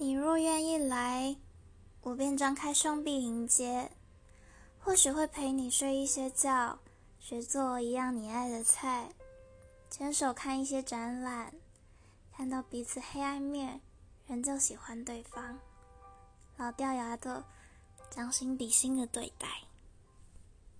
你若愿意来我便张开双臂迎接。或许会陪你睡一些觉学做一样你爱的菜牵手看一些展览看到彼此黑暗面仍旧喜欢对方。老掉牙的将心比心的对待。